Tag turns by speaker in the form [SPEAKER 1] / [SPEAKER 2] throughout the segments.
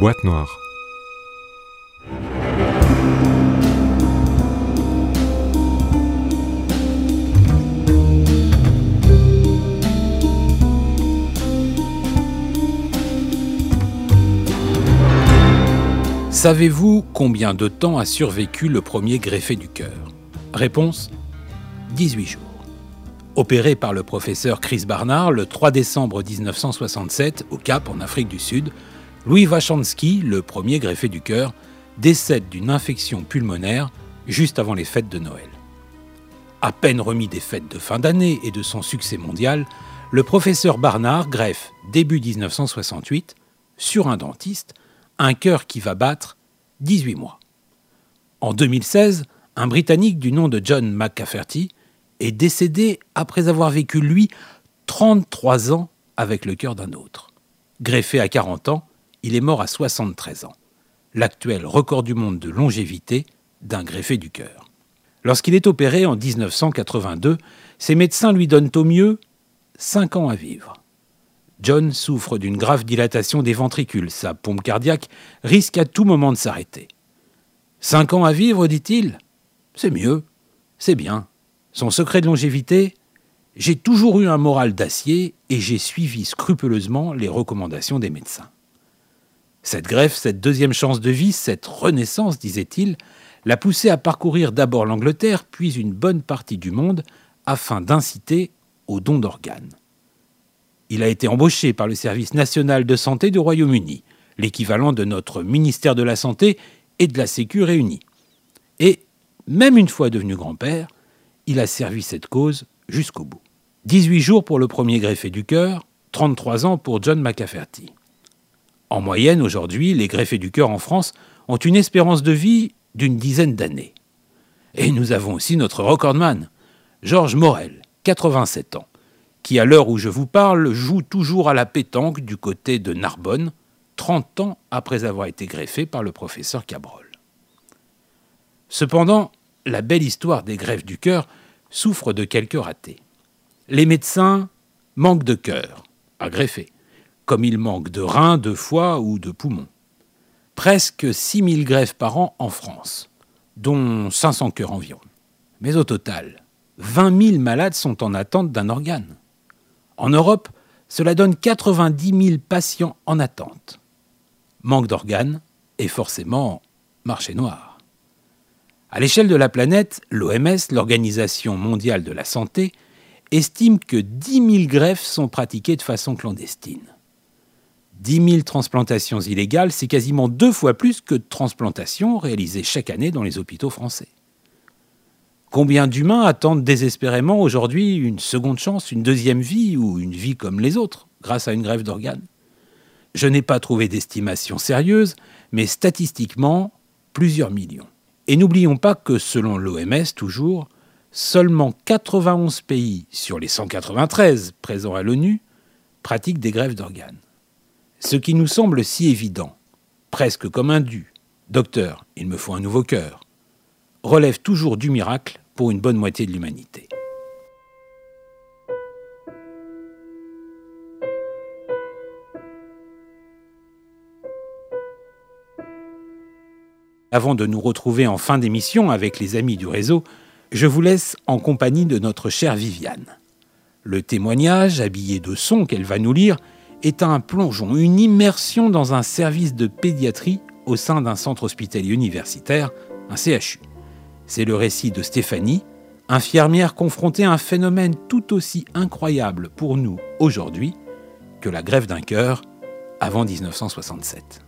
[SPEAKER 1] Boîte noire.
[SPEAKER 2] Savez-vous combien de temps a survécu le premier greffé du cœur? Réponse 18 jours. Opéré par le professeur Chris Barnard le 3 décembre 1967 au Cap en Afrique du Sud, Louis Wachanski, le premier greffé du cœur, décède d'une infection pulmonaire juste avant les fêtes de Noël. À peine remis des fêtes de fin d'année et de son succès mondial, le professeur Barnard greffe début 1968 sur un dentiste un cœur qui va battre 18 mois. En 2016, un Britannique du nom de John McCafferty est décédé après avoir vécu, lui, 33 ans avec le cœur d'un autre. Greffé à 40 ans, il est mort à 73 ans, l'actuel record du monde de longévité d'un greffé du cœur. Lorsqu'il est opéré en 1982, ses médecins lui donnent au mieux 5 ans à vivre. John souffre d'une grave dilatation des ventricules. Sa pompe cardiaque risque à tout moment de s'arrêter. Cinq ans à vivre, dit-il? C'est mieux, c'est bien. Son secret de longévité? J'ai toujours eu un moral d'acier et j'ai suivi scrupuleusement les recommandations des médecins. Cette greffe, cette deuxième chance de vie, cette renaissance, disait-il, l'a poussé à parcourir d'abord l'Angleterre, puis une bonne partie du monde, afin d'inciter au don d'organes. Il a été embauché par le Service national de santé du Royaume-Uni, l'équivalent de notre ministère de la Santé et de la Sécu réunis. Et, même une fois devenu grand-père, il a servi cette cause jusqu'au bout. 18 jours pour le premier greffé du cœur, 33 ans pour John McCafferty. En moyenne, aujourd'hui, les greffés du cœur en France ont une espérance de vie d'une dizaine d'années. Et nous avons aussi notre recordman, Georges Morel, 87 ans qui, à l'heure où je vous parle, joue toujours à la pétanque du côté de Narbonne, 30 ans après avoir été greffé par le professeur Cabrol. Cependant, la belle histoire des greffes du cœur souffre de quelques ratés. Les médecins manquent de cœur à greffer, comme ils manquent de reins, de foie ou de poumons. Presque 6000 greffes par an en France, dont 500 cœurs environ. Mais au total, 20 000 malades sont en attente d'un organe. En Europe, cela donne 90 000 patients en attente. Manque d'organes et forcément marché noir. À l'échelle de la planète, l'OMS, l'Organisation mondiale de la santé, estime que 10 000 greffes sont pratiquées de façon clandestine. 10 000 transplantations illégales, c'est quasiment deux fois plus que de transplantations réalisées chaque année dans les hôpitaux français. Combien d'humains attendent désespérément aujourd'hui une seconde chance, une deuxième vie ou une vie comme les autres grâce à une grève d'organes? Je n'ai pas trouvé d'estimation sérieuse, mais statistiquement, plusieurs millions. Et n'oublions pas que selon l'OMS toujours, seulement 91 pays sur les 193 présents à l'ONU pratiquent des grèves d'organes. Ce qui nous semble si évident, presque comme un dû. Docteur, il me faut un nouveau cœur relève toujours du miracle pour une bonne moitié de l'humanité. Avant de nous retrouver en fin d'émission avec les amis du réseau, je vous laisse en compagnie de notre chère Viviane. Le témoignage, habillé de son qu'elle va nous lire, est un plongeon, une immersion dans un service de pédiatrie au sein d'un centre hospitalier universitaire, un CHU. C'est le récit de Stéphanie, infirmière confrontée à un phénomène tout aussi incroyable pour nous aujourd'hui que la grève d'un cœur avant 1967.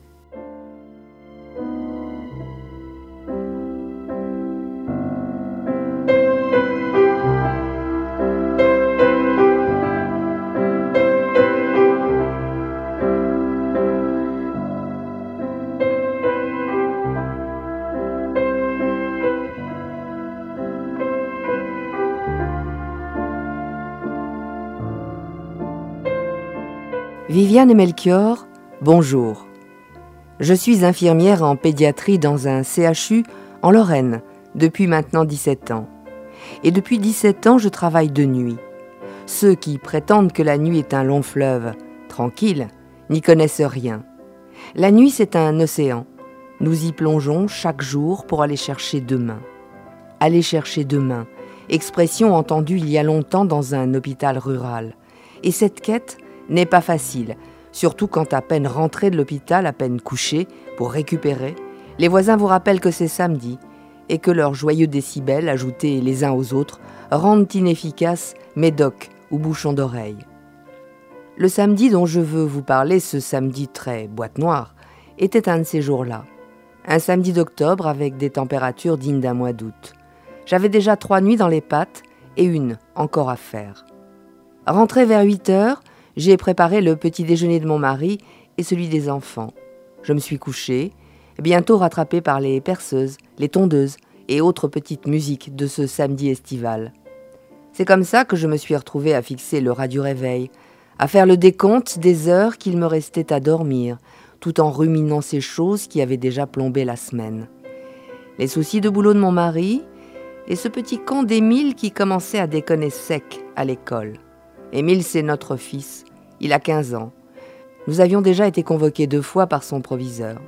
[SPEAKER 3] Viviane et Melchior, bonjour. Je suis infirmière en pédiatrie dans un CHU en Lorraine depuis maintenant 17 ans. Et depuis 17 ans, je travaille de nuit. Ceux qui prétendent que la nuit est un long fleuve, tranquille, n'y connaissent rien. La nuit, c'est un océan. Nous y plongeons chaque jour pour aller chercher demain. Aller chercher demain, expression entendue il y a longtemps dans un hôpital rural. Et cette quête n'est pas facile, surtout quand à peine rentré de l'hôpital, à peine couché, pour récupérer, les voisins vous rappellent que c'est samedi et que leurs joyeux décibels, ajoutés les uns aux autres, rendent inefficaces médocs ou bouchons d'oreille. Le samedi dont je veux vous parler, ce samedi très boîte noire, était un de ces jours-là. Un samedi d'octobre avec des températures dignes d'un mois d'août. J'avais déjà trois nuits dans les pattes et une encore à faire. Rentré vers 8 heures, j'ai préparé le petit déjeuner de mon mari et celui des enfants. Je me suis couché, bientôt rattrapé par les perceuses, les tondeuses et autres petites musiques de ce samedi estival. C'est comme ça que je me suis retrouvé à fixer le radio réveil, à faire le décompte des heures qu'il me restait à dormir, tout en ruminant ces choses qui avaient déjà plombé la semaine. Les soucis de boulot de mon mari et ce petit con d'Émile qui commençait à déconner sec à l'école. Émile, c'est notre fils. Il a 15 ans. Nous avions déjà été convoqués deux fois par son proviseur.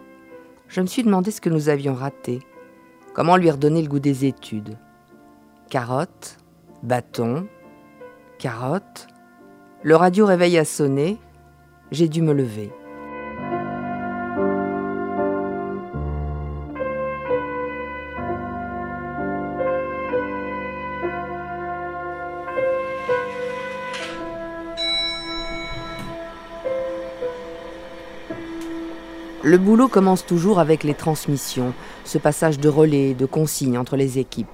[SPEAKER 3] Je me suis demandé ce que nous avions raté. Comment lui redonner le goût des études? Carotte, bâton, carotte. Le radio réveil a sonné. J'ai dû me lever. Le boulot commence toujours avec les transmissions, ce passage de relais, de consignes entre les équipes.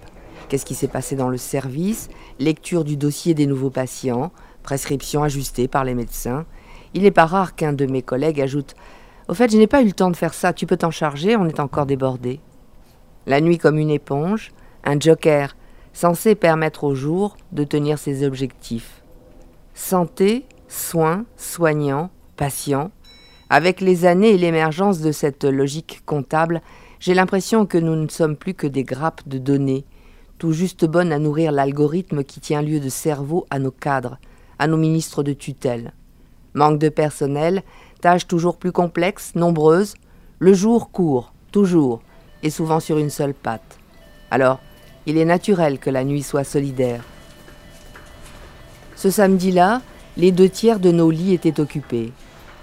[SPEAKER 3] Qu'est-ce qui s'est passé dans le service? Lecture du dossier des nouveaux patients, prescription ajustée par les médecins. Il n'est pas rare qu'un de mes collègues ajoute Au fait, je n'ai pas eu le temps de faire ça, tu peux t'en charger, on est encore débordé. La nuit comme une éponge, un joker censé permettre au jour de tenir ses objectifs. Santé, soins, soignants, patients, avec les années et l'émergence de cette logique comptable, j'ai l'impression que nous ne sommes plus que des grappes de données, tout juste bonnes à nourrir l'algorithme qui tient lieu de cerveau à nos cadres, à nos ministres de tutelle. Manque de personnel, tâches toujours plus complexes, nombreuses, le jour court, toujours, et souvent sur une seule patte. Alors, il est naturel que la nuit soit solidaire. Ce samedi-là, les deux tiers de nos lits étaient occupés.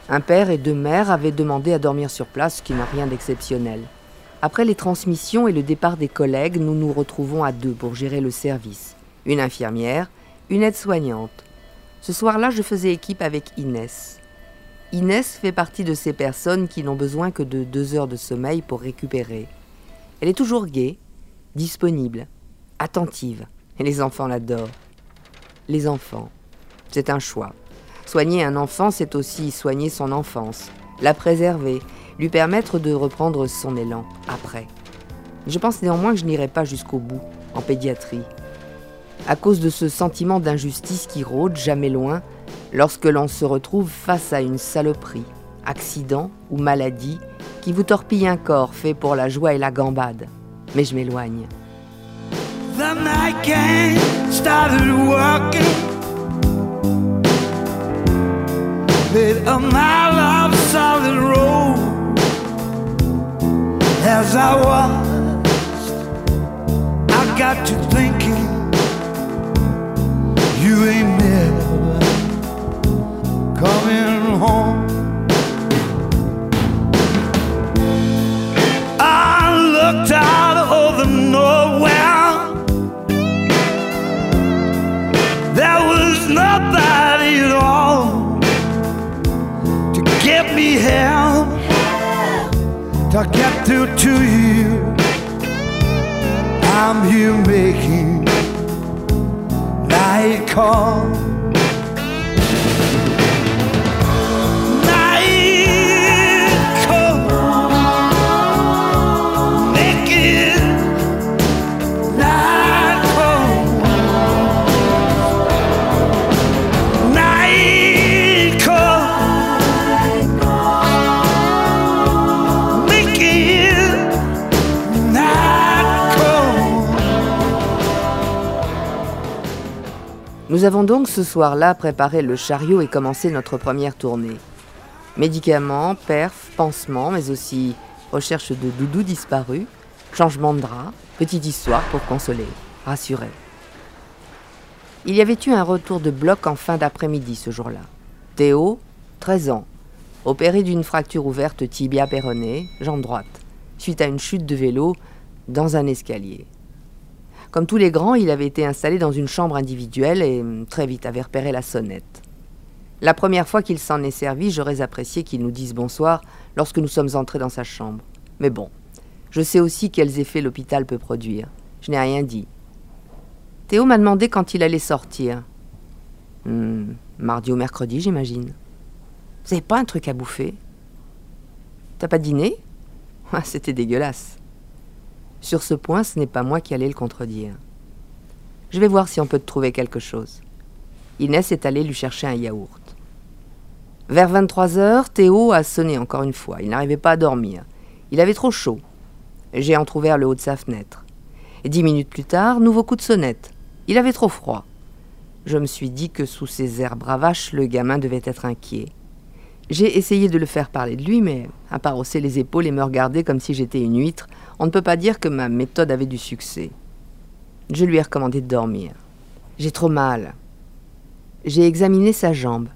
[SPEAKER 3] Un père et deux mères avaient demandé à dormir sur place, ce qui n'a rien d'exceptionnel. Après les transmissions et le départ des collègues, nous nous retrouvons à deux pour gérer le service. Une infirmière, une aide-soignante. Ce soir-là, je faisais équipe avec Inès. Inès fait partie de ces personnes qui n'ont besoin que de deux heures de sommeil pour récupérer. Elle est toujours gaie, disponible, attentive, et les enfants l'adorent. Les enfants, c'est un choix. Soigner un enfant, c'est aussi soigner son enfance, la préserver, lui permettre de reprendre son élan après. Je pense néanmoins que je n'irai pas jusqu'au bout en pédiatrie. À cause de ce sentiment d'injustice qui rôde jamais loin lorsque l'on se retrouve face à une saloperie, accident ou maladie qui vous torpille un corps fait pour la joie et la gambade. Mais je m'éloigne. A mile of solid road as I watched. I got to thinking, you ain't never coming home. I looked out to get through to you. I'm here making night call. Nous avons donc ce soir-là préparé le chariot et commencé notre première tournée. Médicaments, perf, pansements, mais aussi recherche de doudou disparu, changement de drap, petite histoire pour consoler, rassurer. Il y avait eu un retour de bloc en fin d'après-midi ce jour-là. Théo, 13 ans, opéré d'une fracture ouverte tibia péronée, jambe droite, suite à une chute de vélo dans un escalier. Comme tous les grands, il avait été installé dans une chambre individuelle et très vite avait repéré la sonnette. La première fois qu'il s'en est servi, j'aurais apprécié qu'il nous dise bonsoir lorsque nous sommes entrés dans sa chambre. Mais bon, je sais aussi quels effets l'hôpital peut produire. Je n'ai rien dit. Théo m'a demandé quand il allait sortir. Hmm, mardi ou mercredi, j'imagine. Vous n'avez pas un truc à bouffer? T'as pas dîné ah, C'était dégueulasse. Sur ce point, ce n'est pas moi qui allais le contredire. Je vais voir si on peut te trouver quelque chose. Inès est allée lui chercher un yaourt. Vers 23 heures, Théo a sonné encore une fois. Il n'arrivait pas à dormir. Il avait trop chaud. J'ai entr'ouvert le haut de sa fenêtre. Dix minutes plus tard, nouveau coup de sonnette. Il avait trop froid. Je me suis dit que sous ses airs bravaches, le gamin devait être inquiet. J'ai essayé de le faire parler de lui, mais à hausser les épaules et me regarder comme si j'étais une huître, on ne peut pas dire que ma méthode avait du succès. Je lui ai recommandé de dormir. J'ai trop mal. J'ai examiné sa jambe.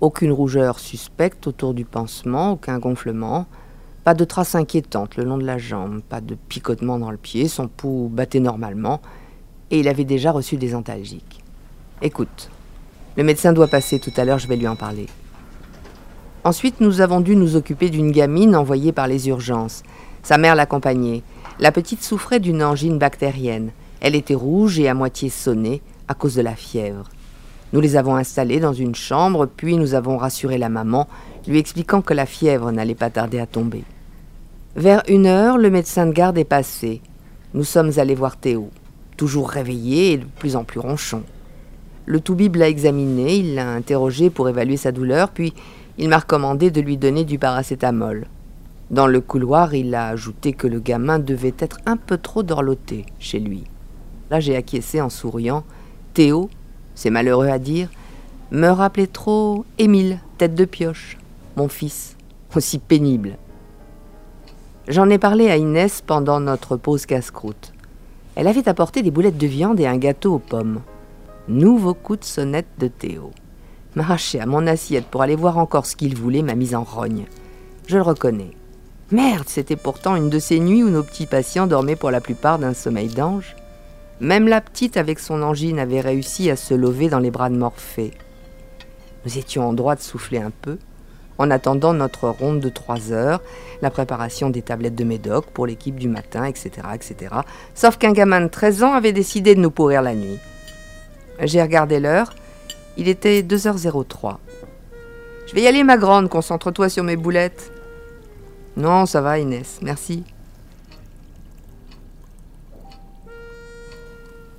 [SPEAKER 3] Aucune rougeur suspecte autour du pansement, aucun gonflement, pas de traces inquiétantes le long de la jambe, pas de picotement dans le pied, son pouls battait normalement, et il avait déjà reçu des antalgiques. Écoute, le médecin doit passer tout à l'heure, je vais lui en parler. Ensuite, nous avons dû nous occuper d'une gamine envoyée par les urgences. Sa mère l'accompagnait. La petite souffrait d'une angine bactérienne. Elle était rouge et à moitié sonnée à cause de la fièvre. Nous les avons installés dans une chambre, puis nous avons rassuré la maman, lui expliquant que la fièvre n'allait pas tarder à tomber. Vers une heure, le médecin de garde est passé. Nous sommes allés voir Théo, toujours réveillé et de plus en plus ronchon. Le toubib l'a examiné, il l'a interrogé pour évaluer sa douleur, puis il m'a recommandé de lui donner du paracétamol. Dans le couloir, il a ajouté que le gamin devait être un peu trop dorloté chez lui. Là, j'ai acquiescé en souriant. Théo c'est malheureux à dire, me rappelait trop Émile, tête de pioche, mon fils, aussi pénible. J'en ai parlé à Inès pendant notre pause casse-croûte. Elle avait apporté des boulettes de viande et un gâteau aux pommes. Nouveau coup de sonnette de Théo. M'arracher à mon assiette pour aller voir encore ce qu'il voulait m'a mise en rogne. Je le reconnais. Merde, c'était pourtant une de ces nuits où nos petits patients dormaient pour la plupart d'un sommeil d'ange. Même la petite avec son angine avait réussi à se lever dans les bras de Morphée. Nous étions en droit de souffler un peu, en attendant notre ronde de trois heures, la préparation des tablettes de médoc pour l'équipe du matin, etc., etc. Sauf qu'un gamin de 13 ans avait décidé de nous pourrir la nuit. J'ai regardé l'heure, il était 2h03. Je vais y aller, ma grande, concentre-toi sur mes boulettes. Non, ça va, Inès, merci.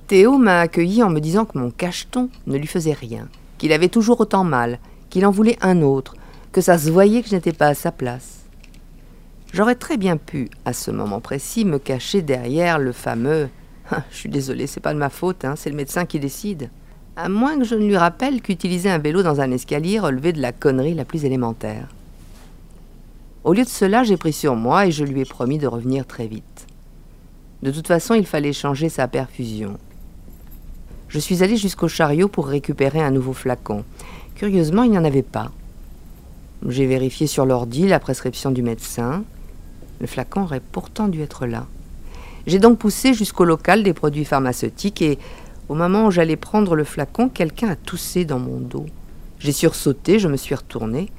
[SPEAKER 3] Théo m'a accueilli en me disant que mon cacheton ne lui faisait rien, qu'il avait toujours autant mal, qu'il en voulait un autre, que ça se voyait que je n'étais pas à sa place. J'aurais très bien pu, à ce moment précis, me cacher derrière le fameux Je suis désolé, c'est pas de ma faute, hein, c'est le médecin qui décide. À moins que je ne lui rappelle qu'utiliser un vélo dans un escalier relevait de la connerie la plus élémentaire. Au lieu de cela, j'ai pris sur moi et je lui ai promis de revenir très vite. De toute façon, il fallait changer sa perfusion. Je suis allé jusqu'au chariot pour récupérer un nouveau flacon. Curieusement, il n'y en avait pas. J'ai vérifié sur l'ordi la prescription du médecin. Le flacon aurait pourtant dû être là. J'ai donc poussé jusqu'au local des produits pharmaceutiques et au moment où j'allais prendre le flacon, quelqu'un a toussé dans mon dos. J'ai sursauté, je me suis retournée.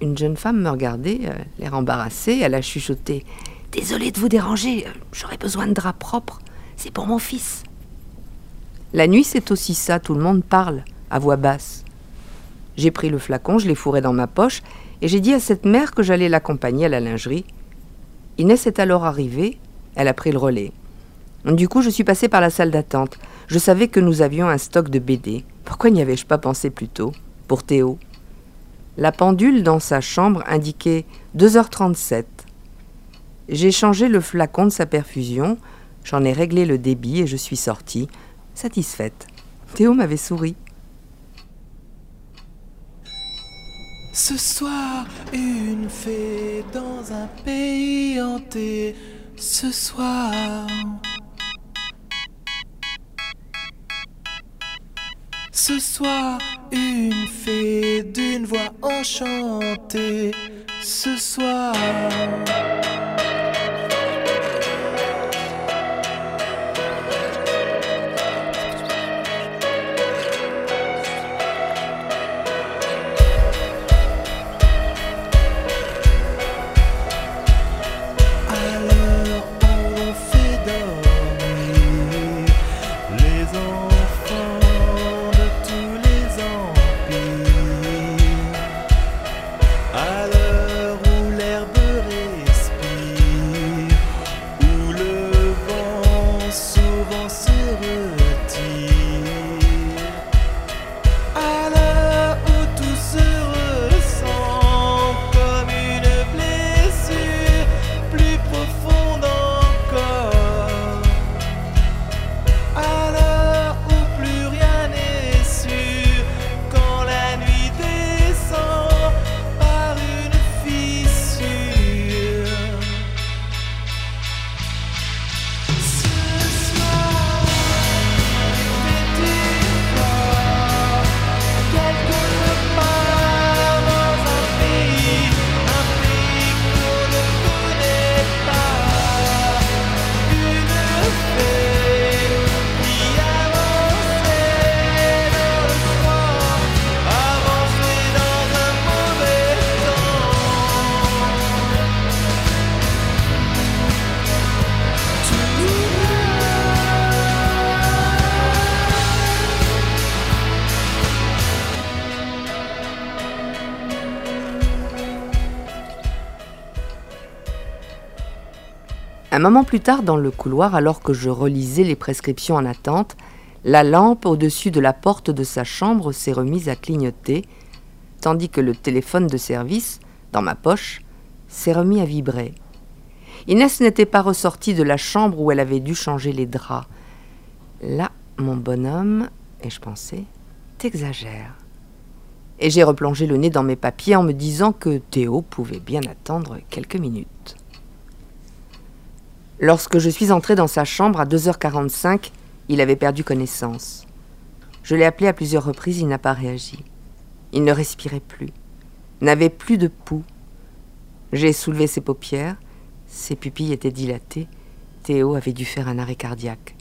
[SPEAKER 3] Une jeune femme me regardait, euh, l'air embarrassée, elle a chuchoté. Désolée de vous déranger, j'aurais besoin de draps propres. C'est pour mon fils. La nuit, c'est aussi ça, tout le monde parle, à voix basse. J'ai pris le flacon, je l'ai fourré dans ma poche, et j'ai dit à cette mère que j'allais l'accompagner à la lingerie. Inès est alors arrivée, elle a pris le relais. Du coup, je suis passée par la salle d'attente. Je savais que nous avions un stock de BD. Pourquoi n'y avais-je pas pensé plus tôt Pour Théo? La pendule dans sa chambre indiquait 2h37. J'ai changé le flacon de sa perfusion, j'en ai réglé le débit et je suis sortie, satisfaite. Théo m'avait souri.
[SPEAKER 1] Ce soir, une fée dans un pays hanté. Ce soir. Ce soir, une fée d'une voix enchantée. Ce soir.
[SPEAKER 3] Un moment plus tard, dans le couloir, alors que je relisais les prescriptions en attente, la lampe au-dessus de la porte de sa chambre s'est remise à clignoter, tandis que le téléphone de service, dans ma poche, s'est remis à vibrer. Inès n'était pas ressortie de la chambre où elle avait dû changer les draps. Là, mon bonhomme, et je pensais, t'exagères. Et j'ai replongé le nez dans mes papiers en me disant que Théo pouvait bien attendre quelques minutes. Lorsque je suis entré dans sa chambre à 2h45, il avait perdu connaissance. Je l'ai appelé à plusieurs reprises, il n'a pas réagi. Il ne respirait plus, n'avait plus de pouls. J'ai soulevé ses paupières, ses pupilles étaient dilatées. Théo avait dû faire un arrêt cardiaque.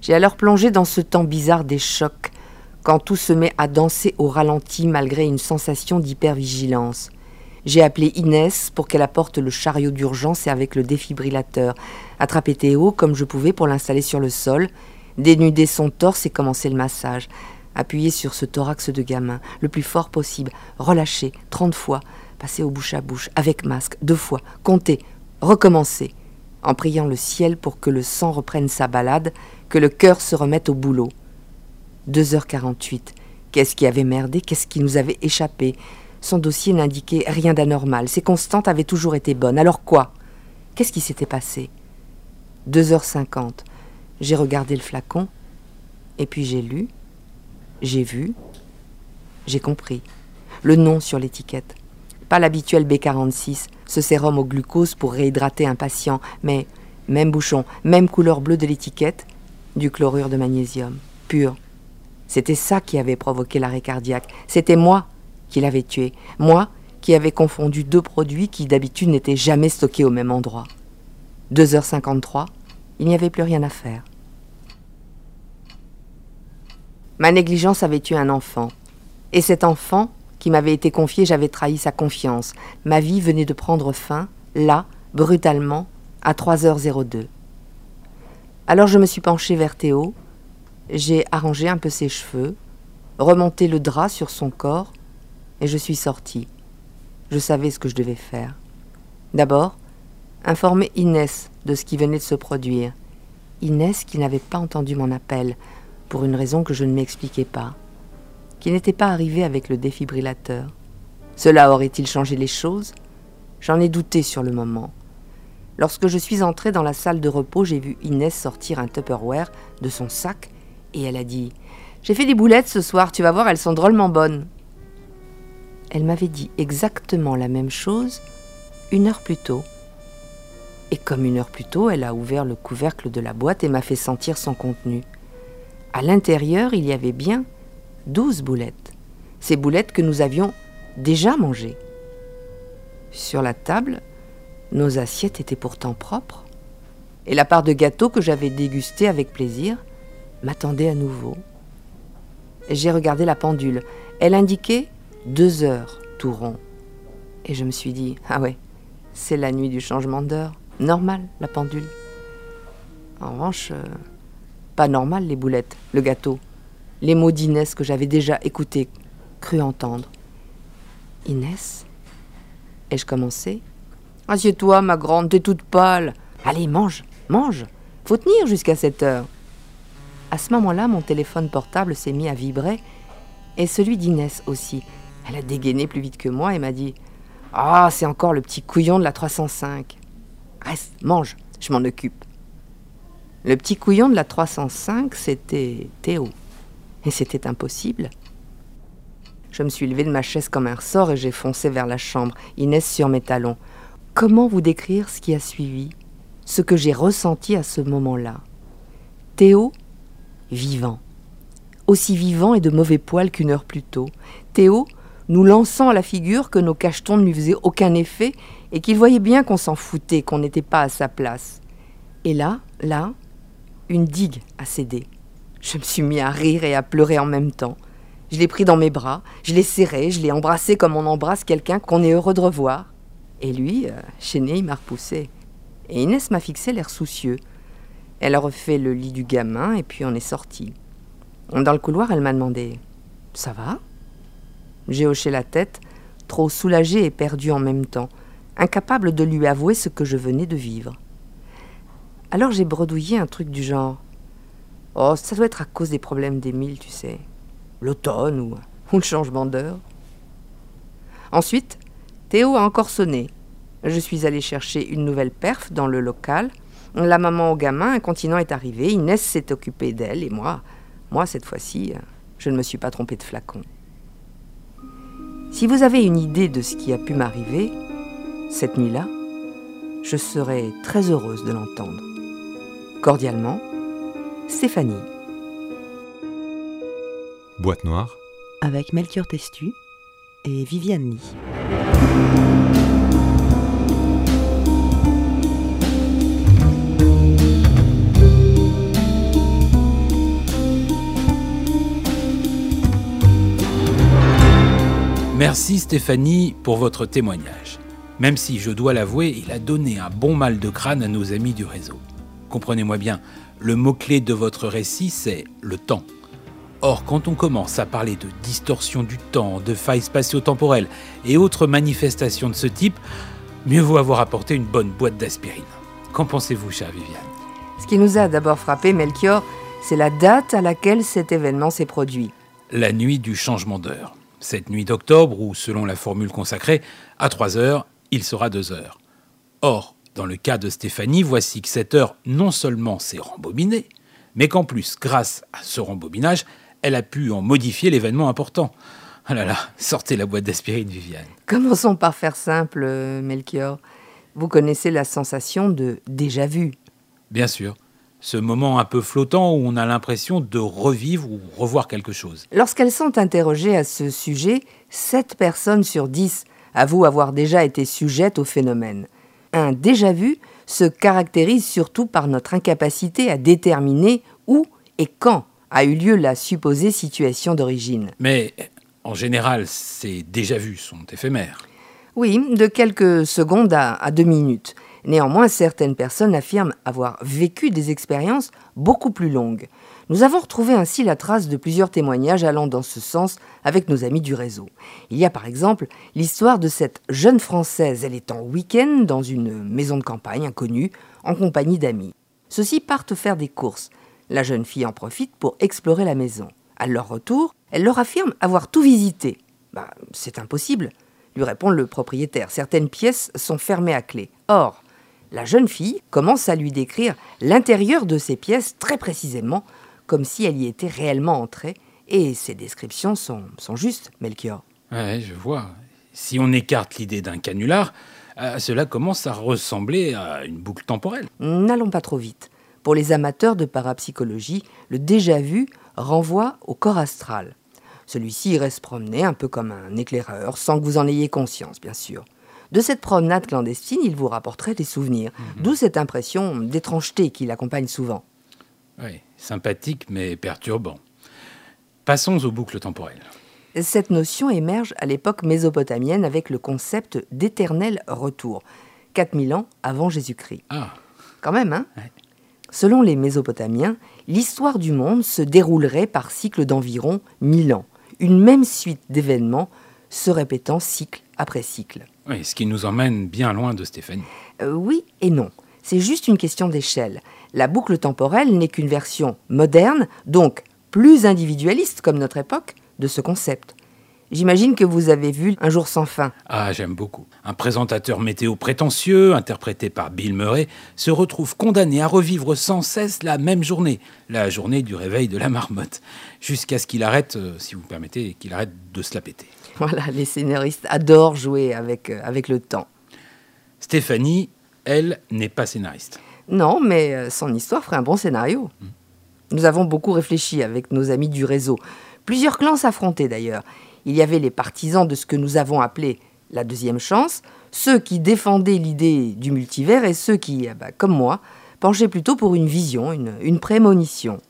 [SPEAKER 3] J'ai alors plongé dans ce temps bizarre des chocs, quand tout se met à danser au ralenti malgré une sensation d'hypervigilance. J'ai appelé Inès pour qu'elle apporte le chariot d'urgence et avec le défibrillateur, attraper Théo comme je pouvais pour l'installer sur le sol, dénuder son torse et commencer le massage, appuyer sur ce thorax de gamin, le plus fort possible, relâcher, trente fois, passer au bouche à bouche, avec masque, deux fois, compter, recommencer, en priant le ciel pour que le sang reprenne sa balade, que le cœur se remette au boulot. 2h48. Qu'est-ce qui avait merdé? Qu'est-ce qui nous avait échappé? Son dossier n'indiquait rien d'anormal. Ses constantes avaient toujours été bonnes. Alors quoi? Qu'est-ce qui s'était passé? 2h50. J'ai regardé le flacon, et puis j'ai lu, j'ai vu, j'ai compris. Le nom sur l'étiquette. Pas l'habituel B46, ce sérum au glucose pour réhydrater un patient, mais même bouchon, même couleur bleue de l'étiquette, du chlorure de magnésium, pur. C'était ça qui avait provoqué l'arrêt cardiaque. C'était moi qui l'avait tué, moi qui avais confondu deux produits qui d'habitude n'étaient jamais stockés au même endroit. 2h53, il n'y avait plus rien à faire. Ma négligence avait tué un enfant. Et cet enfant, qui m'avait été confié, j'avais trahi sa confiance. Ma vie venait de prendre fin, là, brutalement, à 3h02. Alors je me suis penchée vers Théo, j'ai arrangé un peu ses cheveux, remonté le drap sur son corps, et je suis sortie. Je savais ce que je devais faire. D'abord, informer Inès de ce qui venait de se produire. Inès qui n'avait pas entendu mon appel, pour une raison que je ne m'expliquais pas, qui n'était pas arrivée avec le défibrillateur. Cela aurait-il changé les choses? J'en ai douté sur le moment. Lorsque je suis entrée dans la salle de repos, j'ai vu Inès sortir un Tupperware de son sac et elle a dit J'ai fait des boulettes ce soir, tu vas voir, elles sont drôlement bonnes. Elle m'avait dit exactement la même chose une heure plus tôt. Et comme une heure plus tôt, elle a ouvert le couvercle de la boîte et m'a fait sentir son contenu. À l'intérieur, il y avait bien douze boulettes. Ces boulettes que nous avions déjà mangées. Sur la table, nos assiettes étaient pourtant propres. Et la part de gâteau que j'avais dégustée avec plaisir m'attendait à nouveau. J'ai regardé la pendule. Elle indiquait deux heures tout rond. Et je me suis dit, ah ouais, c'est la nuit du changement d'heure. Normal, la pendule. En revanche, euh, pas normal les boulettes, le gâteau, les mots d'Inès que j'avais déjà écoutés, cru entendre. Inès Ai-je commencé? Assieds-toi, ma grande, t'es toute pâle. Allez, mange, mange. Faut tenir jusqu'à cette heure. À ce moment-là, mon téléphone portable s'est mis à vibrer, et celui d'Inès aussi. Elle a dégainé plus vite que moi et m'a dit Ah, c'est encore le petit couillon de la 305. Reste, mange, je m'en occupe. Le petit couillon de la 305, c'était Théo. Et c'était impossible. Je me suis levée de ma chaise comme un ressort et j'ai foncé vers la chambre, Inès sur mes talons. Comment vous décrire ce qui a suivi Ce que j'ai ressenti à ce moment-là? Théo, vivant. Aussi vivant et de mauvais poil qu'une heure plus tôt. Théo, nous lançant à la figure que nos cachetons ne lui faisaient aucun effet et qu'il voyait bien qu'on s'en foutait, qu'on n'était pas à sa place. Et là, là, une digue a cédé. Je me suis mis à rire et à pleurer en même temps. Je l'ai pris dans mes bras, je l'ai serré, je l'ai embrassé comme on embrasse quelqu'un qu'on est heureux de revoir. Et lui, euh, il m'a repoussé. Et Inès m'a fixé l'air soucieux. Elle a refait le lit du gamin et puis on est sorti. Dans le couloir, elle m'a demandé Ça va? J'ai hoché la tête, trop soulagée et perdue en même temps, incapable de lui avouer ce que je venais de vivre. Alors j'ai bredouillé un truc du genre Oh, ça doit être à cause des problèmes d'Émile, tu sais. L'automne ou, le changement d'heure. Ensuite, Théo a encore sonné. Je suis allée chercher une nouvelle perf dans le local. La maman au gamin, un continent est arrivé. Inès s'est occupée d'elle et moi, moi cette fois-ci, je ne me suis pas trompée de flacon. Si vous avez une idée de ce qui a pu m'arriver cette nuit-là, je serais très heureuse de l'entendre. Cordialement, Stéphanie.
[SPEAKER 4] Boîte noire.
[SPEAKER 5] Avec Melchior Testu et Viviane Lee.
[SPEAKER 2] Merci Stéphanie pour votre témoignage. Même si, je dois l'avouer, il a donné un bon mal de crâne à nos amis du réseau. Comprenez-moi bien, le mot-clé de votre récit, c'est le temps. Or, quand on commence à parler de distorsion du temps, de failles spatio-temporelles et autres manifestations de ce type, mieux vaut avoir apporté une bonne boîte d'aspirine. Qu'en pensez-vous, chère Viviane?
[SPEAKER 3] Ce qui nous a d'abord frappé, Melchior, c'est la date à laquelle cet événement s'est produit.
[SPEAKER 2] La nuit du changement d'heure. Cette nuit d'octobre, où, selon la formule consacrée, à 3 heures, il sera 2 heures. Or, dans le cas de Stéphanie, voici que cette heure non seulement s'est rembobinée, mais qu'en plus, grâce à ce rembobinage, elle a pu en modifier l'événement important. Ah là là, sortez la boîte d'aspirine, Viviane.
[SPEAKER 3] Commençons par faire simple, euh, Melchior. Vous connaissez la sensation de déjà vu.
[SPEAKER 2] Bien sûr. Ce moment un peu flottant où on a l'impression de revivre ou revoir quelque chose.
[SPEAKER 3] Lorsqu'elles sont interrogées à ce sujet, 7 personnes sur 10 avouent avoir déjà été sujettes au phénomène. Un déjà vu se caractérise surtout par notre incapacité à déterminer où et quand a eu lieu la supposée situation d'origine.
[SPEAKER 2] Mais en général, ces déjà vus sont éphémères.
[SPEAKER 3] Oui, de quelques secondes à, à deux minutes. Néanmoins, certaines personnes affirment avoir vécu des expériences beaucoup plus longues. Nous avons retrouvé ainsi la trace de plusieurs témoignages allant dans ce sens avec nos amis du réseau. Il y a par exemple l'histoire de cette jeune Française. Elle est en week-end dans une maison de campagne inconnue en compagnie d'amis. Ceux-ci partent faire des courses. La jeune fille en profite pour explorer la maison. À leur retour, elle leur affirme avoir tout visité. Bah, c'est impossible, lui répond le propriétaire. Certaines pièces sont fermées à clé. Or, la jeune fille commence à lui décrire l'intérieur de ces pièces très précisément, comme si elle y était réellement entrée, et ces descriptions sont, sont justes, Melchior.
[SPEAKER 2] Ouais, je vois. Si on écarte l'idée d'un canular, euh, cela commence à ressembler à une boucle temporelle.
[SPEAKER 3] N'allons pas trop vite. Pour les amateurs de parapsychologie, le déjà vu renvoie au corps astral. Celui-ci irait se promener un peu comme un éclaireur, sans que vous en ayez conscience, bien sûr. De cette promenade clandestine, il vous rapporterait des souvenirs, d'où cette impression d'étrangeté qui l'accompagne souvent.
[SPEAKER 2] Oui, sympathique mais perturbant. Passons aux boucles temporelles.
[SPEAKER 3] Cette notion émerge à l'époque mésopotamienne avec le concept d'éternel retour, 4000 ans avant Jésus-Christ.
[SPEAKER 2] Ah,
[SPEAKER 3] Quand même, hein?
[SPEAKER 2] Ouais.
[SPEAKER 3] Selon les Mésopotamiens, l'histoire du monde se déroulerait par cycle d'environ 1000 ans, une même suite d'événements se répétant cycle après cycle.
[SPEAKER 2] Oui, ce qui nous emmène bien loin de Stéphanie.
[SPEAKER 3] Euh, oui et non. C'est juste une question d'échelle. La boucle temporelle n'est qu'une version moderne, donc plus individualiste comme notre époque, de ce concept. J'imagine que vous avez vu Un jour sans fin.
[SPEAKER 2] Ah, j'aime beaucoup. Un présentateur météo prétentieux, interprété par Bill Murray, se retrouve condamné à revivre sans cesse la même journée, la journée du réveil de la marmotte, jusqu'à ce qu'il arrête, euh, si vous permettez, qu'il arrête de se la péter.
[SPEAKER 3] Voilà, les scénaristes adorent jouer avec, euh, avec le temps.
[SPEAKER 2] Stéphanie, elle, n'est pas scénariste.
[SPEAKER 3] Non, mais euh, son histoire ferait un bon scénario. Nous avons beaucoup réfléchi avec nos amis du réseau. Plusieurs clans s'affrontaient d'ailleurs. Il y avait les partisans de ce que nous avons appelé la deuxième chance, ceux qui défendaient l'idée du multivers et ceux qui, ah bah, comme moi, penchaient plutôt pour une vision, une, une prémonition.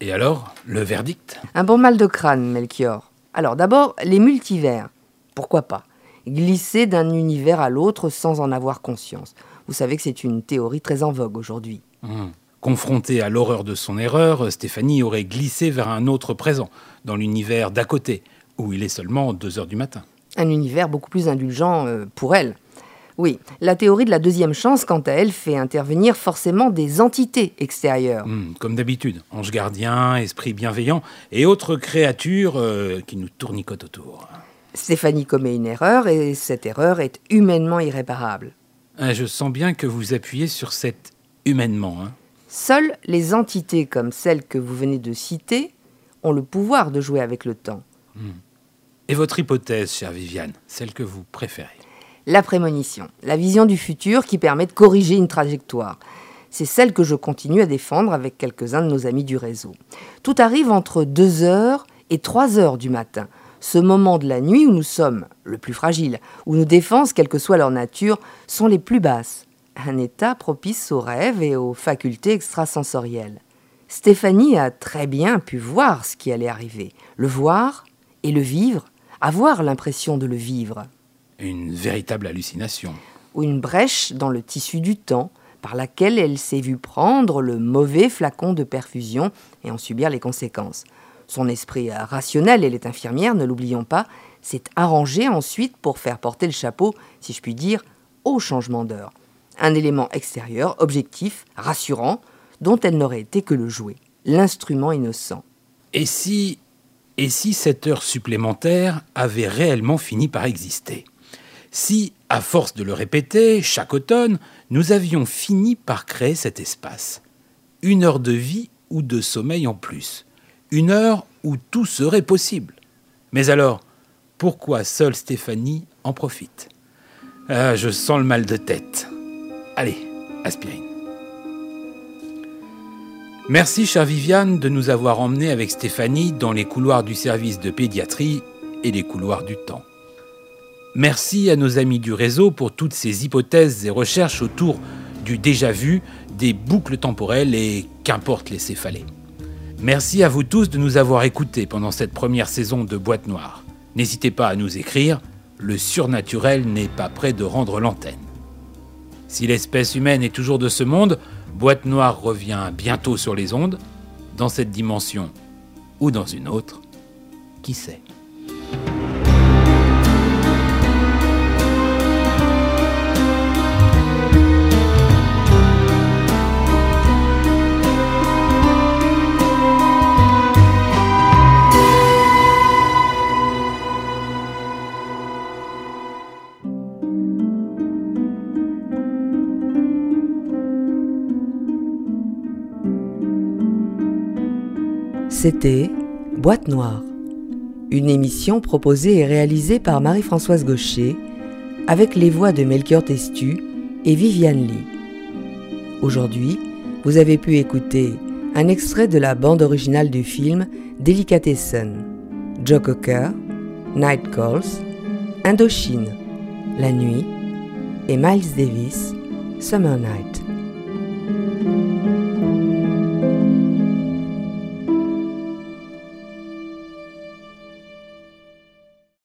[SPEAKER 2] Et alors, le verdict?
[SPEAKER 3] Un bon mal de crâne, Melchior. Alors d'abord, les multivers. Pourquoi pas? Glisser d'un univers à l'autre sans en avoir conscience. Vous savez que c'est une théorie très en vogue aujourd'hui.
[SPEAKER 2] Hum. Confrontée à l'horreur de son erreur, Stéphanie aurait glissé vers un autre présent, dans l'univers d'à côté, où il est seulement 2 heures du matin.
[SPEAKER 3] Un univers beaucoup plus indulgent euh, pour elle. Oui, la théorie de la deuxième chance, quant à elle, fait intervenir forcément des entités extérieures.
[SPEAKER 2] Hum, comme d'habitude, ange gardien, esprit bienveillant et autres créatures euh, qui nous tournicotent autour.
[SPEAKER 3] Stéphanie commet une erreur et cette erreur est humainement irréparable.
[SPEAKER 2] Ah, Je sens bien que vous appuyez sur cet humainement. hein.
[SPEAKER 3] Seules les entités comme celles que vous venez de citer ont le pouvoir de jouer avec le temps.
[SPEAKER 2] Et votre hypothèse, chère Viviane, celle que vous préférez?
[SPEAKER 3] La prémonition, la vision du futur qui permet de corriger une trajectoire. C'est celle que je continue à défendre avec quelques-uns de nos amis du réseau. Tout arrive entre 2h et 3h du matin, ce moment de la nuit où nous sommes le plus fragiles, où nos défenses, quelle que soit leur nature, sont les plus basses. Un état propice aux rêves et aux facultés extrasensorielles. Stéphanie a très bien pu voir ce qui allait arriver, le voir et le vivre, avoir l'impression de le vivre
[SPEAKER 2] Une véritable hallucination.
[SPEAKER 3] ou une brèche dans le tissu du temps par laquelle elle s'est vue prendre le mauvais flacon de perfusion et en subir les conséquences. Son esprit rationnel, elle est infirmière, ne l'oublions pas, s'est arrangé ensuite pour faire porter le chapeau, si je puis dire, au changement d'heure. Un élément extérieur, objectif, rassurant, dont elle n'aurait été que le jouet, l'instrument innocent.
[SPEAKER 2] Et si, et si cette heure supplémentaire avait réellement fini par exister? Si, à force de le répéter, chaque automne, nous avions fini par créer cet espace. Une heure de vie ou de sommeil en plus. Une heure où tout serait possible. Mais alors, pourquoi seule Stéphanie en profite? Ah, je sens le mal de tête. Allez, aspirine. Merci, chère Viviane, de nous avoir emmenés avec Stéphanie dans les couloirs du service de pédiatrie et les couloirs du temps. Merci à nos amis du réseau pour toutes ces hypothèses et recherches autour du déjà vu, des boucles temporelles et qu'importe les céphalées. Merci à vous tous de nous avoir écoutés pendant cette première saison de Boîte Noire. N'hésitez pas à nous écrire, le surnaturel n'est pas prêt de rendre l'antenne. Si l'espèce humaine est toujours de ce monde, Boîte Noire revient bientôt sur les ondes, dans cette dimension ou dans une autre, qui sait
[SPEAKER 5] C'était Boîte Noire,
[SPEAKER 3] une émission proposée et réalisée par Marie-Françoise Gaucher avec les voix de Melchior Testu et Viviane Lee. Aujourd'hui, vous avez pu écouter un extrait de la bande originale du film Delicatessen, Joe Cocker, Night Calls, Indochine, La Nuit et Miles Davis, Summer Night.